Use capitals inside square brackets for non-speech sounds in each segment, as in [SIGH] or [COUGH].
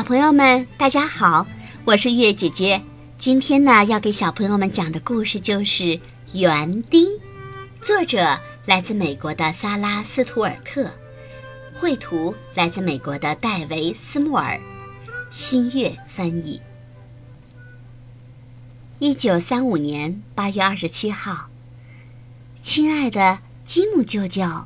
小朋友们，大家好，我是月姐姐。今天呢，要给小朋友们讲的故事就是《园丁》，作者来自美国的萨拉·斯图尔特，绘图来自美国的戴维·斯莫尔，新月翻译。一九三五年八月二十七号，亲爱的吉姆舅舅，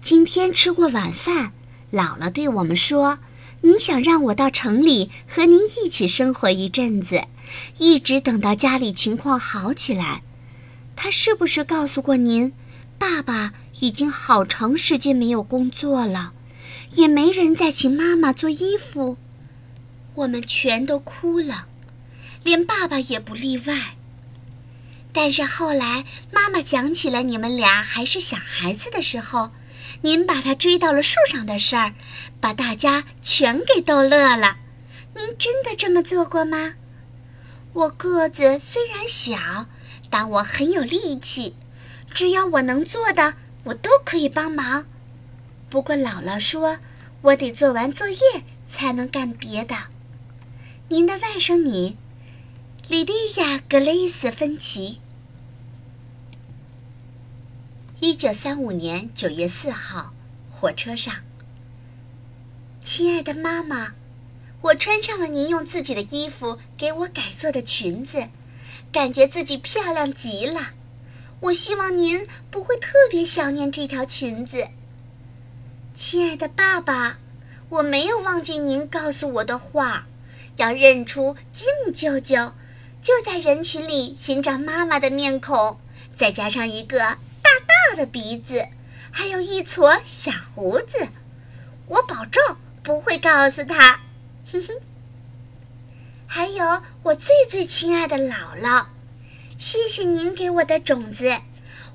今天吃过晚饭，姥姥对我们说。您想让我到城里和您一起生活一阵子，一直等到家里情况好起来。他是不是告诉过您，爸爸已经好长时间没有工作了，也没人再请妈妈做衣服？我们全都哭了，连爸爸也不例外。但是后来妈妈讲起了你们俩还是小孩子的时候。您把它追到了树上的事儿，把大家全给逗乐了。您真的这么做过吗？我个子虽然小，但我很有力气，只要我能做的，我都可以帮忙。不过姥姥说，我得做完作业才能干别的。您的外甥女，莉迪亚·格雷斯·芬奇。一九三五年九月四号，火车上。亲爱的妈妈，我穿上了您用自己的衣服给我改做的裙子，感觉自己漂亮极了。我希望您不会特别想念这条裙子。亲爱的爸爸，我没有忘记您告诉我的话，要认出吉姆舅舅，就在人群里寻找妈妈的面孔，再加上一个。的鼻子，还有一撮小胡子，我保证不会告诉他。哼哼。还有我最最亲爱的姥姥，谢谢您给我的种子。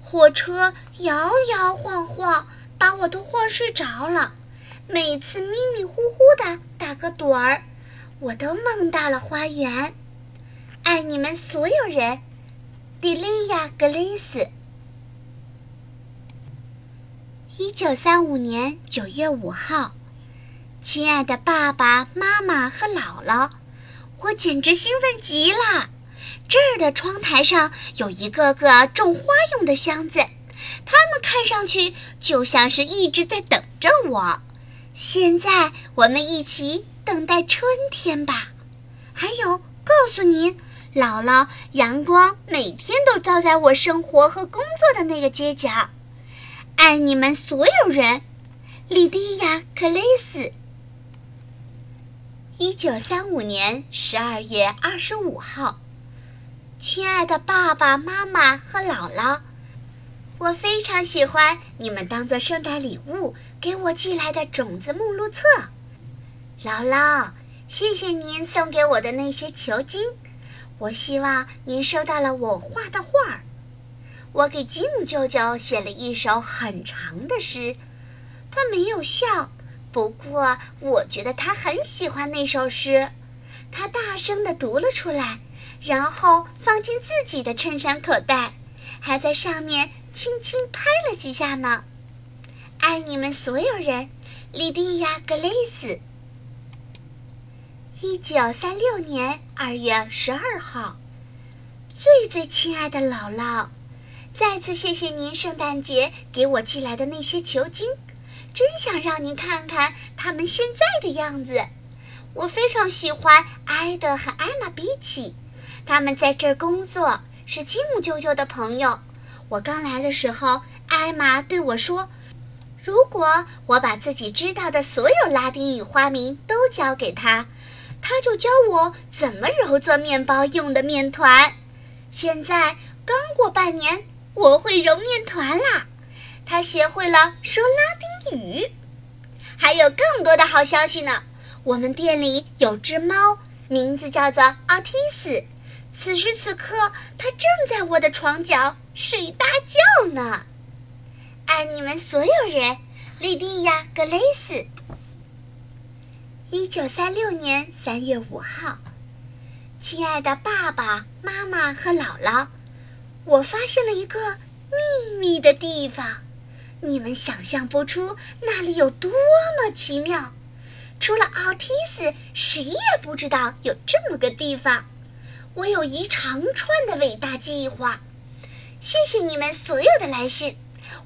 火车摇摇晃晃，把我都晃睡着了。每次迷迷糊糊的打个盹儿，我都梦到了花园。爱你们所有人，迪丽亚·格雷斯。一九三五年九月五号，亲爱的爸爸妈妈和姥姥，我简直兴奋极了。这儿的窗台上有一个个种花用的箱子，它们看上去就像是一直在等着我。现在我们一起等待春天吧。还有，告诉您，姥姥，阳光每天都照在我生活和工作的那个街角。爱你们所有人，莉迪亚·克雷斯。一九三五年十二月二十五号，亲爱的爸爸妈妈和姥姥，我非常喜欢你们当做圣诞礼物给我寄来的种子目录册。姥姥，谢谢您送给我的那些球茎，我希望您收到了我画的画儿。我给吉姆舅舅写了一首很长的诗，他没有笑，不过我觉得他很喜欢那首诗。他大声地读了出来，然后放进自己的衬衫口袋，还在上面轻轻拍了几下呢。爱你们所有人，莉迪亚·格雷斯。一九三六年二月十二号，最最亲爱的姥姥。再次谢谢您，圣诞节给我寄来的那些球茎，真想让您看看他们现在的样子。我非常喜欢埃德和艾玛比奇，他们在这儿工作，是吉姆舅舅的朋友。我刚来的时候，艾玛对我说：“如果我把自己知道的所有拉丁语花名都教给他，他就教我怎么揉做面包用的面团。”现在刚过半年。我会揉面团啦！他学会了说拉丁语，还有更多的好消息呢。我们店里有只猫，名字叫做奥蒂斯。此时此刻，它正在我的床角睡大觉呢。爱你们所有人，莉迪亚·格雷斯。一九三六年三月五号，亲爱的爸爸妈妈和姥姥。我发现了一个秘密的地方，你们想象不出那里有多么奇妙。除了奥提斯，谁也不知道有这么个地方。我有一长串的伟大计划。谢谢你们所有的来信，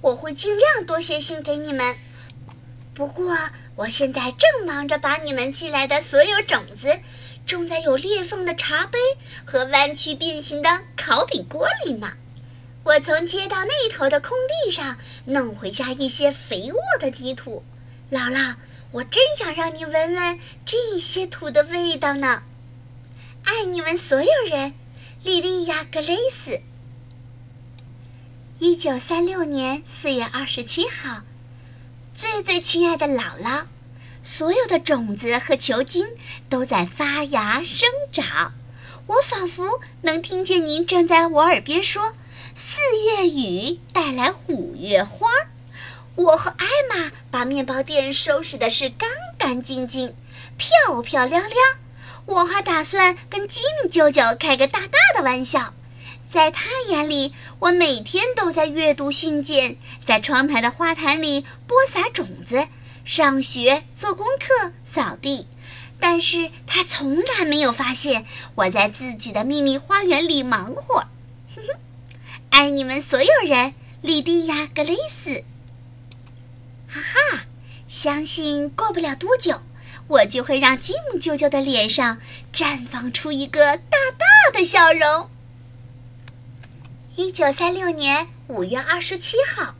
我会尽量多写信给你们。不过，我现在正忙着把你们寄来的所有种子种在有裂缝的茶杯和弯曲变形的烤饼锅里呢。我从街道那头的空地上弄回家一些肥沃的泥土。姥姥，我真想让你闻闻这些土的味道呢。爱你们所有人，莉莉亚·格雷斯。一九三六年四月二十七号，最最亲爱的姥姥，所有的种子和球茎都在发芽生长。我仿佛能听见您正在我耳边说：“四月雨带来五月花。”我和艾玛把面包店收拾的是干干净净、漂漂亮亮。我还打算跟吉米舅舅开个大大的玩笑。在他眼里，我每天都在阅读信件，在窗台的花坛里播撒种子，上学、做功课、扫地。但是他从来没有发现我在自己的秘密花园里忙活。哼哼，爱你们所有人，莉迪亚·格雷斯。哈哈，相信过不了多久，我就会让吉姆舅舅的脸上绽放出一个大大的笑容。一九三六年五月二十七号，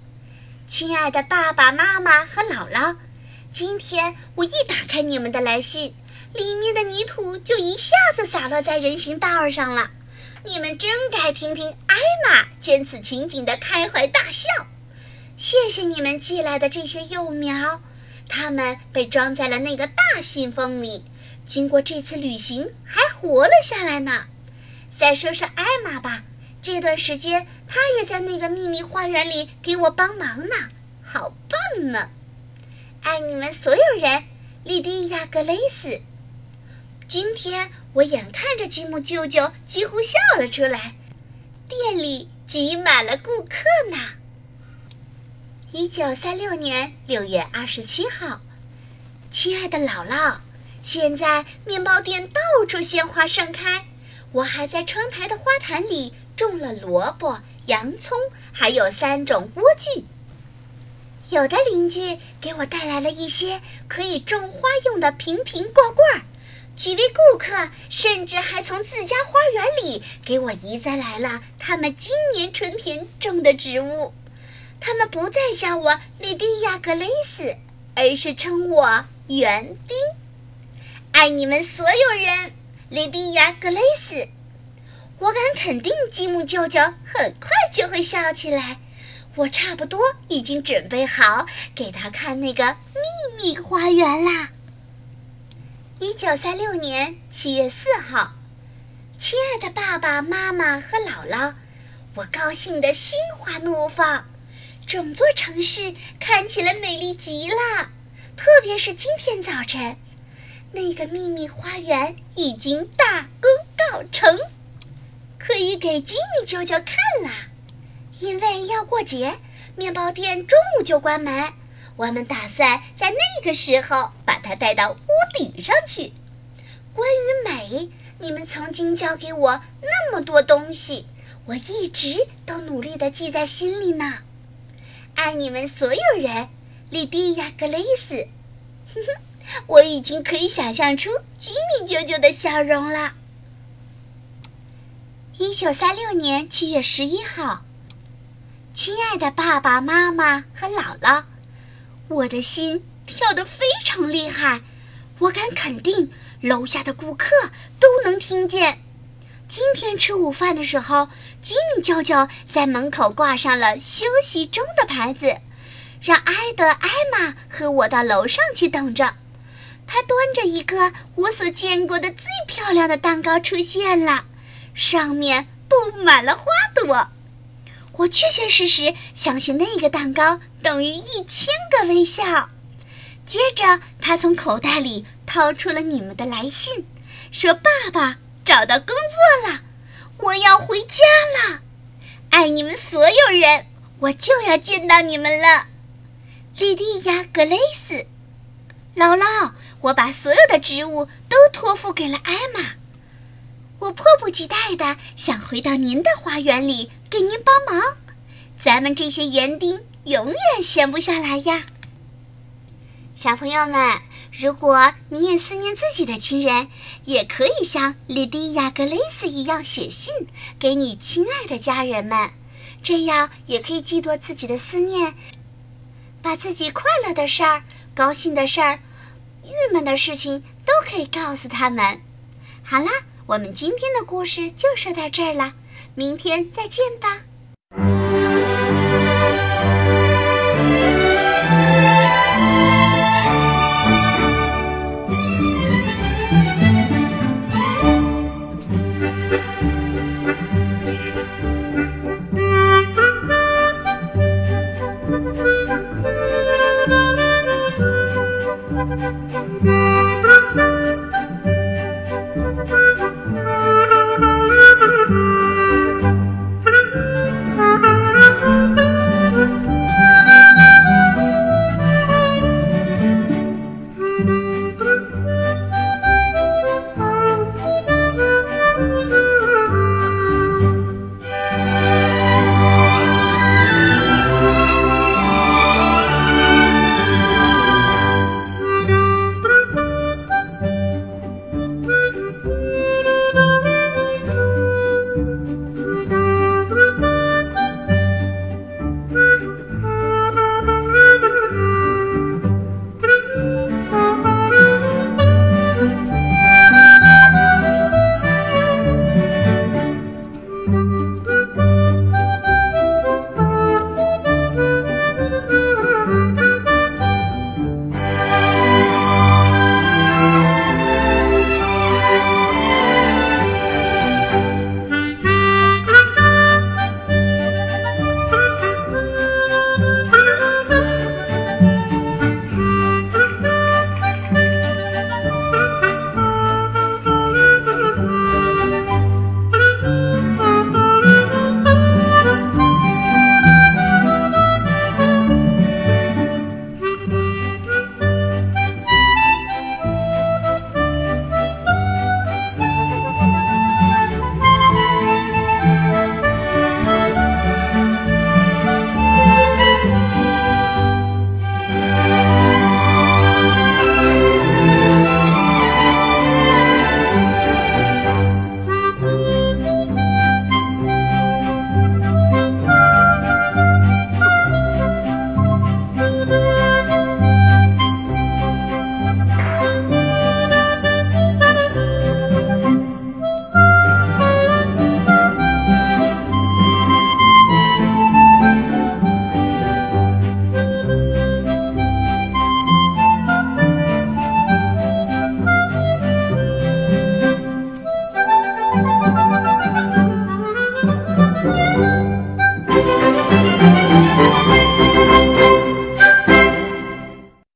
亲爱的爸爸妈妈和姥姥，今天我一打开你们的来信，里面的泥土就一下子洒落在人行道上了。你们真该听听艾玛见此情景的开怀大笑。谢谢你们寄来的这些幼苗，它们被装在了那个大信封里，经过这次旅行还活了下来呢。再说说艾玛吧。这段时间，她也在那个秘密花园里给我帮忙呢，好棒呢！爱你们所有人，莉迪亚·格雷斯。今天我眼看着吉姆舅舅几乎笑了出来，店里挤满了顾客呢。一九三六年六月二十七号，亲爱的姥姥，现在面包店到处鲜花盛开，我还在窗台的花坛里。种了萝卜、洋葱，还有三种莴苣。有的邻居给我带来了一些可以种花用的瓶瓶罐罐，几位顾客甚至还从自家花园里给我移栽来了他们今年春天种的植物。他们不再叫我莉迪亚·格雷斯，而是称我园丁。爱你们所有人，莉迪亚·格雷斯。我敢肯定，吉姆舅舅很快就会笑起来。我差不多已经准备好给他看那个秘密花园啦。一九三六年七月四号，亲爱的爸爸妈妈和姥姥，我高兴得心花怒放。整座城市看起来美丽极了，特别是今天早晨，那个秘密花园已经大功告成。可以给吉米舅舅看了，因为要过节，面包店中午就关门。我们打算在那个时候把它带到屋顶上去。关于美，你们曾经教给我那么多东西，我一直都努力地记在心里呢。爱你们所有人，莉迪亚·格雷斯。哼哼，我已经可以想象出吉米舅舅的笑容了。一九三六年七月十一号，亲爱的爸爸妈妈和姥姥，我的心跳得非常厉害，我敢肯定楼下的顾客都能听见。今天吃午饭的时候，吉米舅舅在门口挂上了“休息中”的牌子，让埃德、艾玛和我到楼上去等着。他端着一个我所见过的最漂亮的蛋糕出现了。上面布满了花朵，我确确实实相信那个蛋糕等于一千个微笑。接着，他从口袋里掏出了你们的来信，说：“爸爸找到工作了，我要回家了。爱你们所有人，我就要见到你们了。”莉迪亚·格雷斯，姥姥，我把所有的职务都托付给了艾玛。我迫不及待的想回到您的花园里给您帮忙。咱们这些园丁永远闲不下来呀。小朋友们，如果你也思念自己的亲人，也可以像莉迪亚·格雷斯一样写信给你亲爱的家人们，这样也可以寄托自己的思念，把自己快乐的事儿、高兴的事儿、郁闷的事情都可以告诉他们。好啦，我们今天的故事就说到这儿了，明天再见吧。Thank [LAUGHS] you.